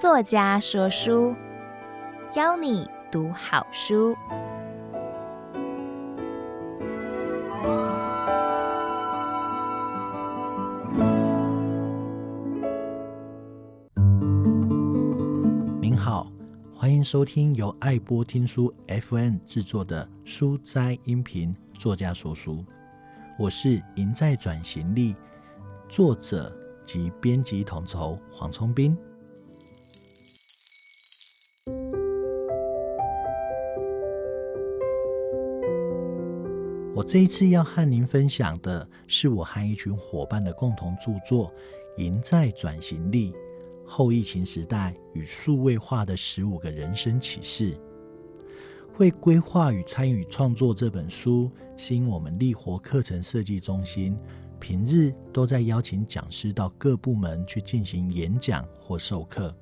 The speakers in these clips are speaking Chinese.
作家说书，邀你读好书。您好，欢迎收听由爱播听书 FM 制作的书斋音频作家说书。我是赢在转型力作者及编辑统筹黄聪斌。我这一次要和您分享的是我和一群伙伴的共同著作《赢在转型力：后疫情时代与数位化的十五个人生启示》。会规划与参与创作这本书，是因我们力活课程设计中心平日都在邀请讲师到各部门去进行演讲或授课。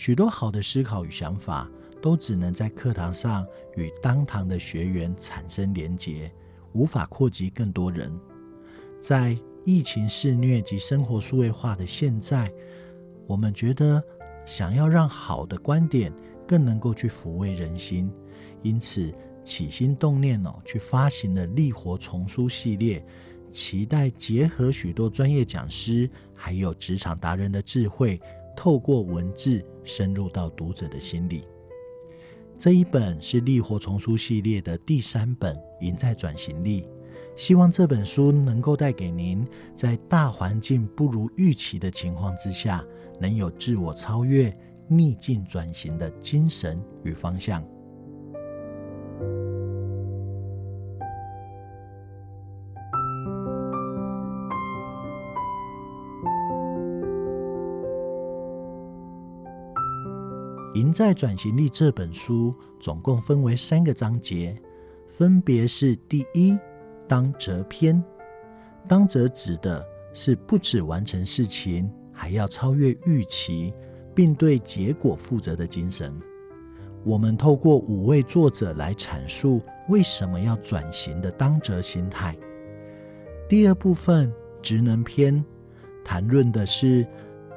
许多好的思考与想法，都只能在课堂上与当堂的学员产生连结。无法扩及更多人。在疫情肆虐及生活数位化的现在，我们觉得想要让好的观点更能够去抚慰人心，因此起心动念哦，去发行了力活丛书系列，期待结合许多专业讲师还有职场达人的智慧，透过文字深入到读者的心里。这一本是力活丛书系列的第三本，赢在转型力。希望这本书能够带给您，在大环境不如预期的情况之下，能有自我超越、逆境转型的精神与方向。在转型力这本书总共分为三个章节，分别是：第一，当责篇。当责指的是不只完成事情，还要超越预期，并对结果负责的精神。我们透过五位作者来阐述为什么要转型的当责心态。第二部分，职能篇，谈论的是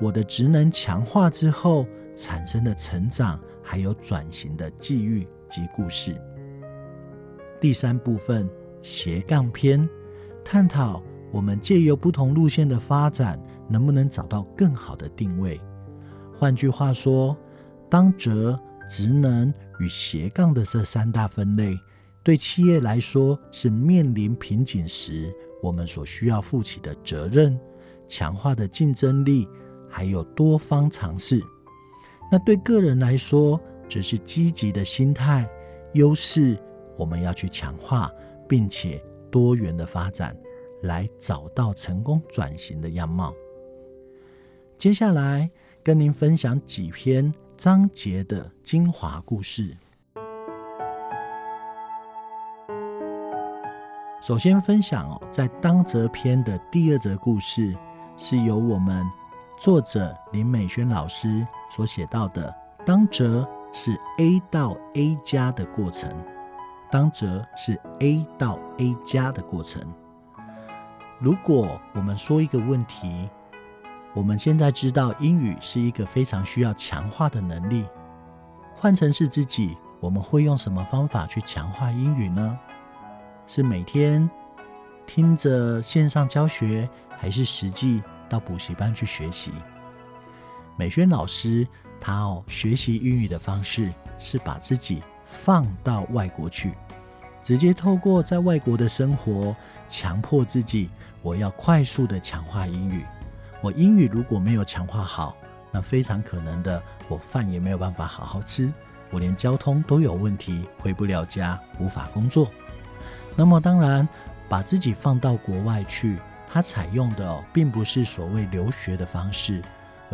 我的职能强化之后。产生的成长，还有转型的际遇及故事。第三部分斜杠篇，探讨我们借由不同路线的发展，能不能找到更好的定位。换句话说，当责、职能与斜杠的这三大分类，对企业来说是面临瓶颈时，我们所需要负起的责任，强化的竞争力，还有多方尝试。那对个人来说，只是积极的心态优势，我们要去强化，并且多元的发展，来找到成功转型的样貌。接下来跟您分享几篇章节的精华故事。首先分享哦，在当则篇的第二则故事，是由我们。作者林美萱老师所写到的“当则是 A 到 A 加的过程”，当则是 A 到 A 加的过程。如果我们说一个问题，我们现在知道英语是一个非常需要强化的能力，换成是自己，我们会用什么方法去强化英语呢？是每天听着线上教学，还是实际？到补习班去学习。美萱老师，他哦，学习英语的方式是把自己放到外国去，直接透过在外国的生活，强迫自己，我要快速的强化英语。我英语如果没有强化好，那非常可能的，我饭也没有办法好好吃，我连交通都有问题，回不了家，无法工作。那么当然，把自己放到国外去。他采用的，并不是所谓留学的方式，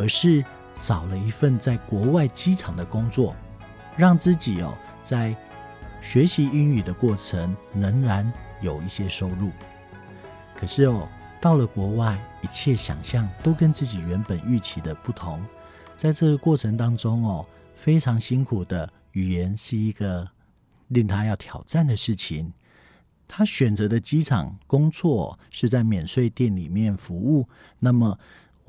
而是找了一份在国外机场的工作，让自己哦在学习英语的过程仍然有一些收入。可是哦，到了国外，一切想象都跟自己原本预期的不同。在这个过程当中哦，非常辛苦的语言是一个令他要挑战的事情。他选择的机场工作是在免税店里面服务，那么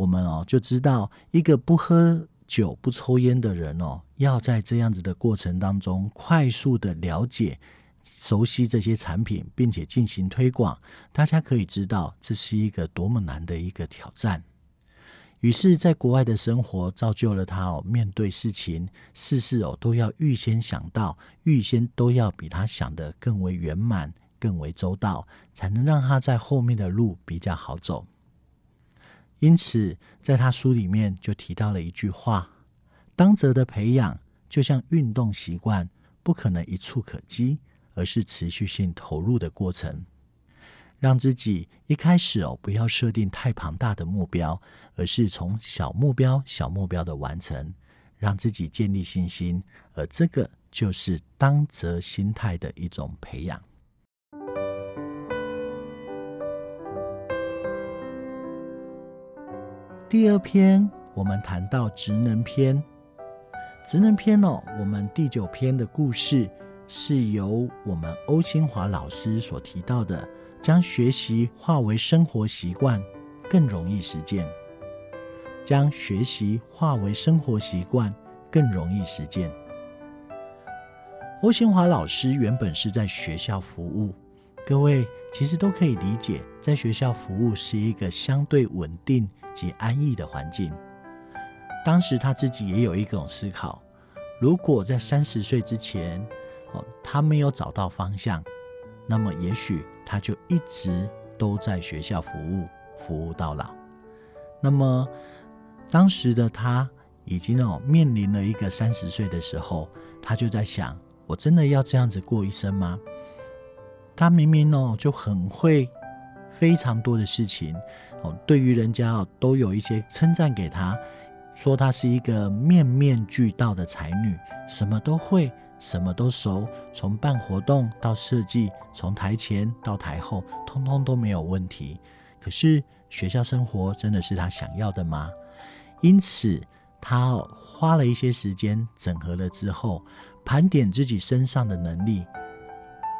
我们哦就知道，一个不喝酒不抽烟的人哦，要在这样子的过程当中快速的了解、熟悉这些产品，并且进行推广，大家可以知道这是一个多么难的一个挑战。于是，在国外的生活造就了他哦，面对事情，事事哦都要预先想到，预先都要比他想的更为圆满、更为周到，才能让他在后面的路比较好走。因此，在他书里面就提到了一句话：当责的培养就像运动习惯，不可能一蹴可及，而是持续性投入的过程。让自己一开始哦，不要设定太庞大的目标，而是从小目标、小目标的完成，让自己建立信心，而这个就是当责心态的一种培养。第二篇，我们谈到职能篇。职能篇哦，我们第九篇的故事是由我们欧新华老师所提到的。将学习化为生活习惯，更容易实践。将学习化为生活习惯，更容易实践。欧新华老师原本是在学校服务，各位其实都可以理解，在学校服务是一个相对稳定及安逸的环境。当时他自己也有一种思考：如果在三十岁之前，哦，他没有找到方向。那么，也许他就一直都在学校服务，服务到老。那么，当时的他已经哦面临了一个三十岁的时候，他就在想：我真的要这样子过一生吗？他明明哦就很会非常多的事情哦，对于人家都有一些称赞给他，说他是一个面面俱到的才女，什么都会。什么都熟，从办活动到设计，从台前到台后，通通都没有问题。可是学校生活真的是他想要的吗？因此，他花了一些时间整合了之后，盘点自己身上的能力，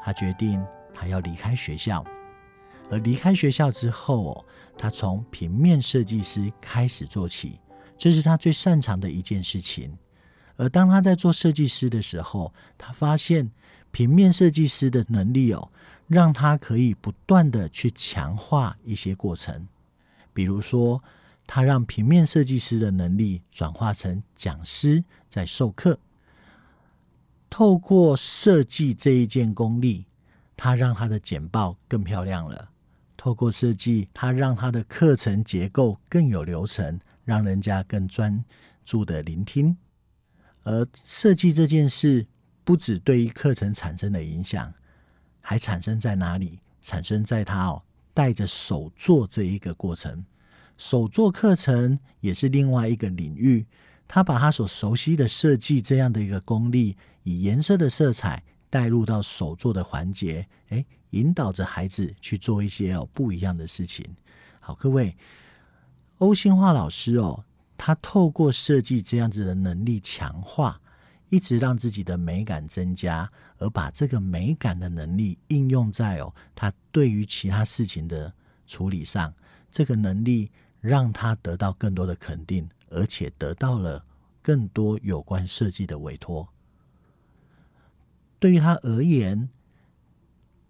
他决定他要离开学校。而离开学校之后，他从平面设计师开始做起，这是他最擅长的一件事情。而当他在做设计师的时候，他发现平面设计师的能力哦，让他可以不断的去强化一些过程。比如说，他让平面设计师的能力转化成讲师在授课，透过设计这一件功力，他让他的简报更漂亮了。透过设计，他让他的课程结构更有流程，让人家更专注的聆听。而设计这件事，不只对于课程产生的影响，还产生在哪里？产生在他哦，带着手做这一个过程。手做课程也是另外一个领域。他把他所熟悉的设计这样的一个功力，以颜色的色彩带入到手作的环节，诶，引导着孩子去做一些哦不一样的事情。好，各位，欧兴华老师哦。他透过设计这样子的能力强化，一直让自己的美感增加，而把这个美感的能力应用在哦，他对于其他事情的处理上，这个能力让他得到更多的肯定，而且得到了更多有关设计的委托。对于他而言，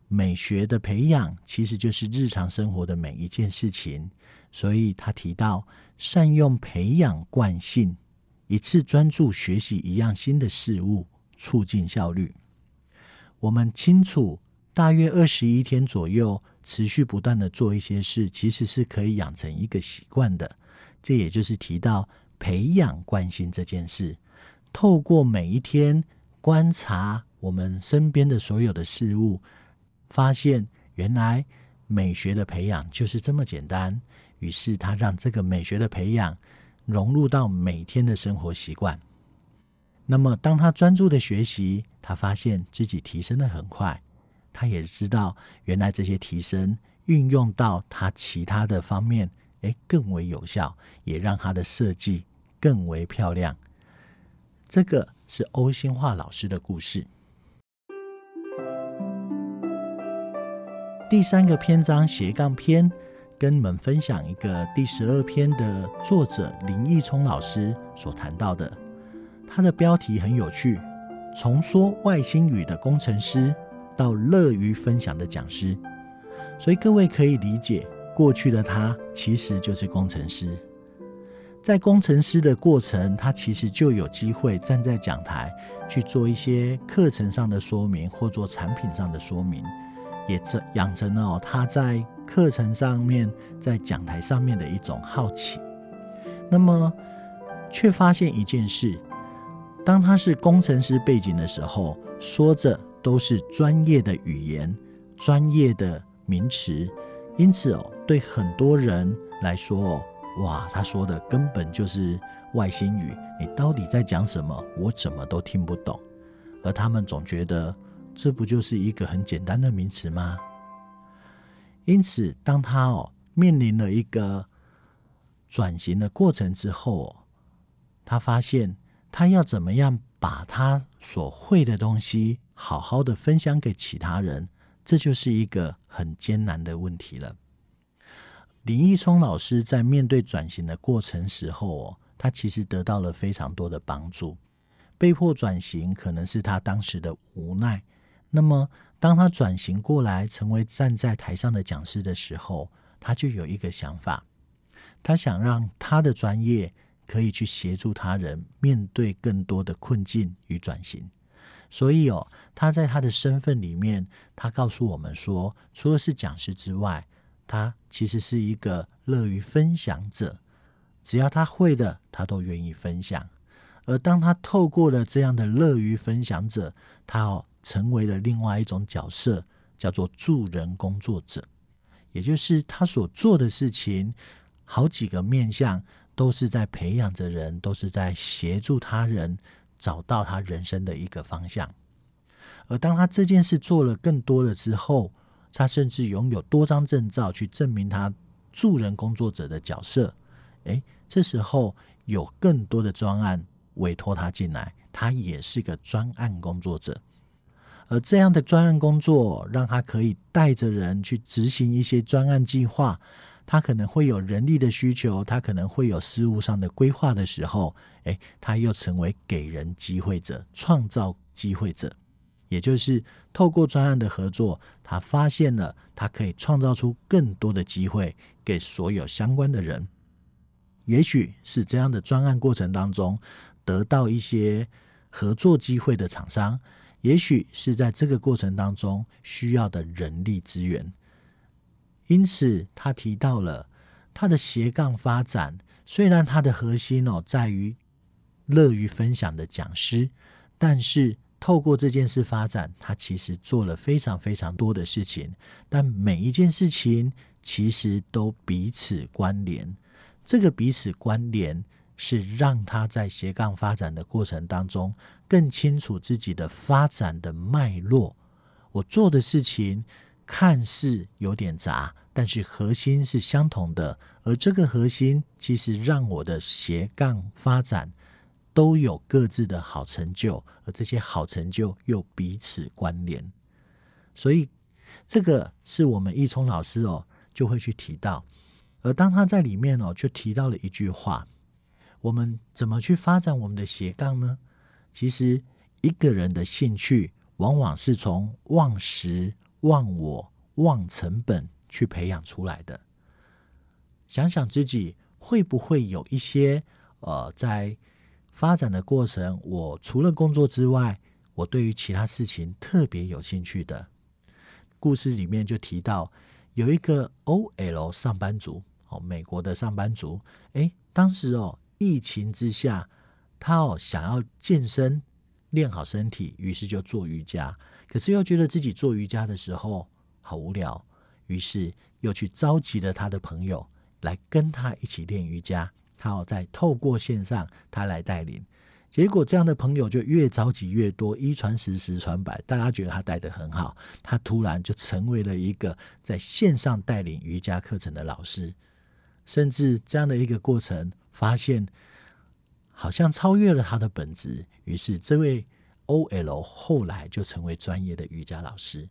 美学的培养其实就是日常生活的每一件事情。所以他提到，善用培养惯性，一次专注学习一样新的事物，促进效率。我们清楚，大约二十一天左右，持续不断的做一些事，其实是可以养成一个习惯的。这也就是提到培养惯性这件事，透过每一天观察我们身边的所有的事物，发现原来美学的培养就是这么简单。于是他让这个美学的培养融入到每天的生活习惯。那么，当他专注的学习，他发现自己提升得很快。他也知道，原来这些提升运用到他其他的方面，诶，更为有效，也让他的设计更为漂亮。这个是欧新华老师的故事。第三个篇章斜杠篇。跟你们分享一个第十二篇的作者林义聪老师所谈到的，他的标题很有趣，从说外星语的工程师到乐于分享的讲师，所以各位可以理解，过去的他其实就是工程师。在工程师的过程，他其实就有机会站在讲台去做一些课程上的说明，或做产品上的说明，也这养成了他在课程上面、在讲台上面的一种好奇。那么，却发现一件事：当他是工程师背景的时候，说着都是专业的语言、专业的名词，因此哦，对很多人来说哦。哇，他说的根本就是外星语，你到底在讲什么？我怎么都听不懂。而他们总觉得这不就是一个很简单的名词吗？因此，当他哦面临了一个转型的过程之后哦，他发现他要怎么样把他所会的东西好好的分享给其他人，这就是一个很艰难的问题了。林义聪老师在面对转型的过程时候哦，他其实得到了非常多的帮助。被迫转型可能是他当时的无奈。那么，当他转型过来成为站在台上的讲师的时候，他就有一个想法，他想让他的专业可以去协助他人面对更多的困境与转型。所以哦，他在他的身份里面，他告诉我们说，除了是讲师之外，他其实是一个乐于分享者，只要他会的，他都愿意分享。而当他透过了这样的乐于分享者，他哦成为了另外一种角色，叫做助人工作者，也就是他所做的事情，好几个面向都是在培养着人，都是在协助他人找到他人生的一个方向。而当他这件事做了更多了之后，他甚至拥有多张证照去证明他助人工作者的角色。诶，这时候有更多的专案委托他进来，他也是个专案工作者。而这样的专案工作，让他可以带着人去执行一些专案计划。他可能会有人力的需求，他可能会有事务上的规划的时候，诶，他又成为给人机会者，创造机会者。也就是透过专案的合作，他发现了他可以创造出更多的机会给所有相关的人。也许是这样的专案过程当中得到一些合作机会的厂商，也许是在这个过程当中需要的人力资源。因此，他提到了他的斜杠发展，虽然他的核心哦在于乐于分享的讲师，但是。透过这件事发展，他其实做了非常非常多的事情，但每一件事情其实都彼此关联。这个彼此关联是让他在斜杠发展的过程当中更清楚自己的发展的脉络。我做的事情看似有点杂，但是核心是相同的，而这个核心其实让我的斜杠发展。都有各自的好成就，而这些好成就又彼此关联，所以这个是我们易聪老师哦就会去提到。而当他在里面哦就提到了一句话：我们怎么去发展我们的斜杠呢？其实一个人的兴趣往往是从忘时、忘我、忘成本去培养出来的。想想自己会不会有一些呃在。发展的过程，我除了工作之外，我对于其他事情特别有兴趣的。故事里面就提到有一个 OL 上班族，哦，美国的上班族，诶，当时哦，疫情之下，他哦想要健身，练好身体，于是就做瑜伽，可是又觉得自己做瑜伽的时候好无聊，于是又去召集了他的朋友来跟他一起练瑜伽。他在透过线上，他来带领，结果这样的朋友就越召集越多，一传十，十传百，大家觉得他带得很好，他突然就成为了一个在线上带领瑜伽课程的老师，甚至这样的一个过程，发现好像超越了他的本职，于是这位 OL 后来就成为专业的瑜伽老师，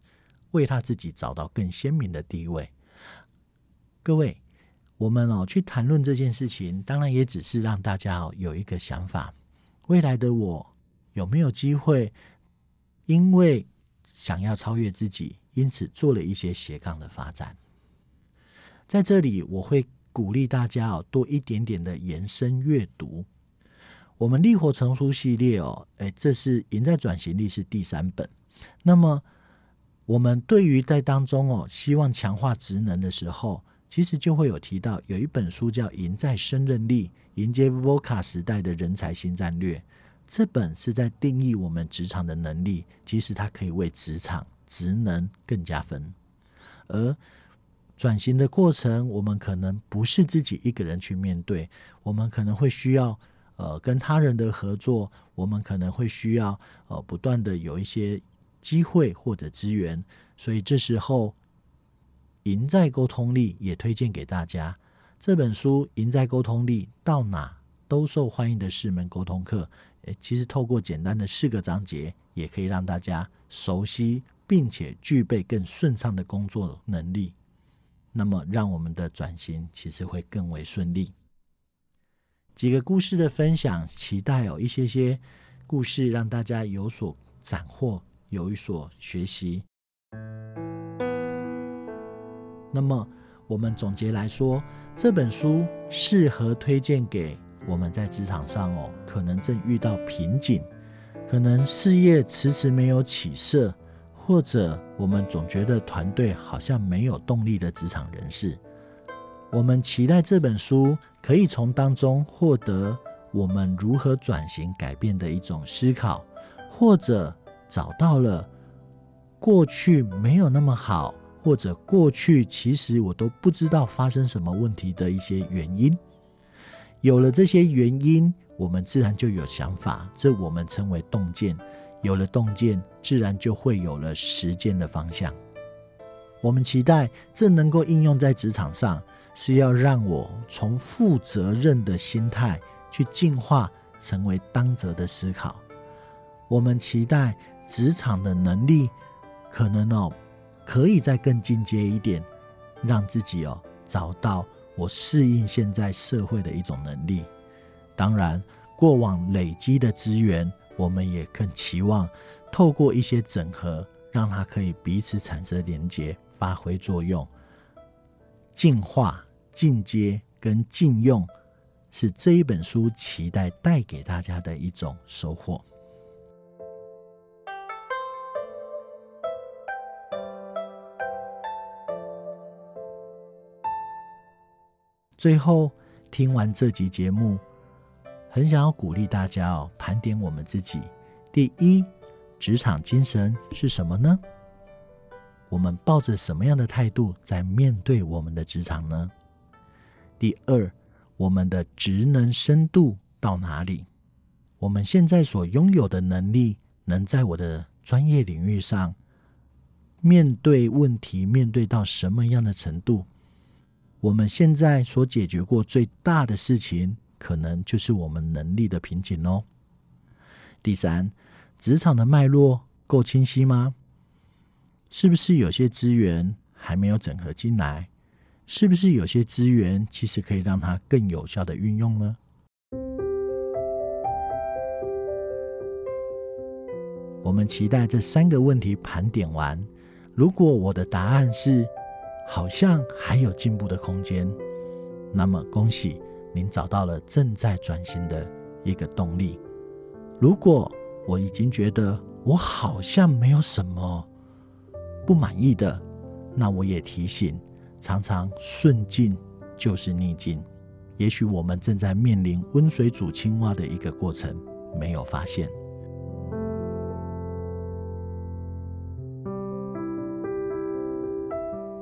为他自己找到更鲜明的地位。各位，我们哦去谈论这件事情，当然也只是让大家有一个想法：未来的我有没有机会，因为想要超越自己，因此做了一些斜杠的发展。在这里，我会鼓励大家哦多一点点的延伸阅读。我们力活成书系列哦，诶，这是赢在转型力是第三本。那么，我们对于在当中哦，希望强化职能的时候，其实就会有提到有一本书叫《赢在胜任力》，迎接 VOCA 时代的人才新战略。这本是在定义我们职场的能力，其实它可以为职场职能更加分。而转型的过程，我们可能不是自己一个人去面对，我们可能会需要。呃，跟他人的合作，我们可能会需要呃不断的有一些机会或者资源，所以这时候赢在沟通力也推荐给大家这本书《赢在沟通力》，到哪都受欢迎的四门沟通课。诶，其实透过简单的四个章节，也可以让大家熟悉并且具备更顺畅的工作能力，那么让我们的转型其实会更为顺利。几个故事的分享，期待有一些些故事让大家有所斩获，有一所学习。那么，我们总结来说，这本书适合推荐给我们在职场上哦，可能正遇到瓶颈，可能事业迟迟没有起色，或者我们总觉得团队好像没有动力的职场人士。我们期待这本书可以从当中获得我们如何转型改变的一种思考，或者找到了过去没有那么好，或者过去其实我都不知道发生什么问题的一些原因。有了这些原因，我们自然就有想法，这我们称为洞见。有了洞见，自然就会有了实践的方向。我们期待这能够应用在职场上。是要让我从负责任的心态去进化，成为当责的思考。我们期待职场的能力，可能哦，可以再更进阶一点，让自己哦找到我适应现在社会的一种能力。当然，过往累积的资源，我们也更期望透过一些整合，让它可以彼此产生连接，发挥作用。进化、进阶跟进用，是这一本书期待带给大家的一种收获。最后，听完这集节目，很想要鼓励大家哦，盘点我们自己。第一，职场精神是什么呢？我们抱着什么样的态度在面对我们的职场呢？第二，我们的职能深度到哪里？我们现在所拥有的能力，能在我的专业领域上面对问题，面对到什么样的程度？我们现在所解决过最大的事情，可能就是我们能力的瓶颈哦。第三，职场的脉络够清晰吗？是不是有些资源还没有整合进来？是不是有些资源其实可以让它更有效的运用呢？我们期待这三个问题盘点完，如果我的答案是好像还有进步的空间，那么恭喜您找到了正在转型的一个动力。如果我已经觉得我好像没有什么。不满意的，那我也提醒，常常顺境就是逆境。也许我们正在面临温水煮青蛙的一个过程，没有发现。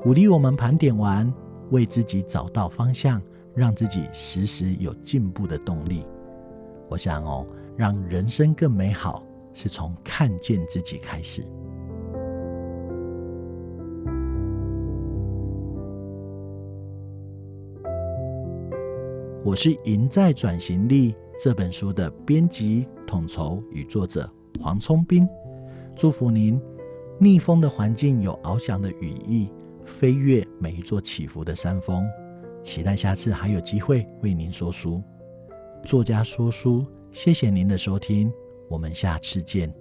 鼓励我们盘点完，为自己找到方向，让自己时时有进步的动力。我想哦，让人生更美好，是从看见自己开始。我是《赢在转型力》这本书的编辑、统筹与作者黄聪斌。祝福您，逆风的环境有翱翔的羽翼，飞越每一座起伏的山峰。期待下次还有机会为您说书。作家说书，谢谢您的收听，我们下次见。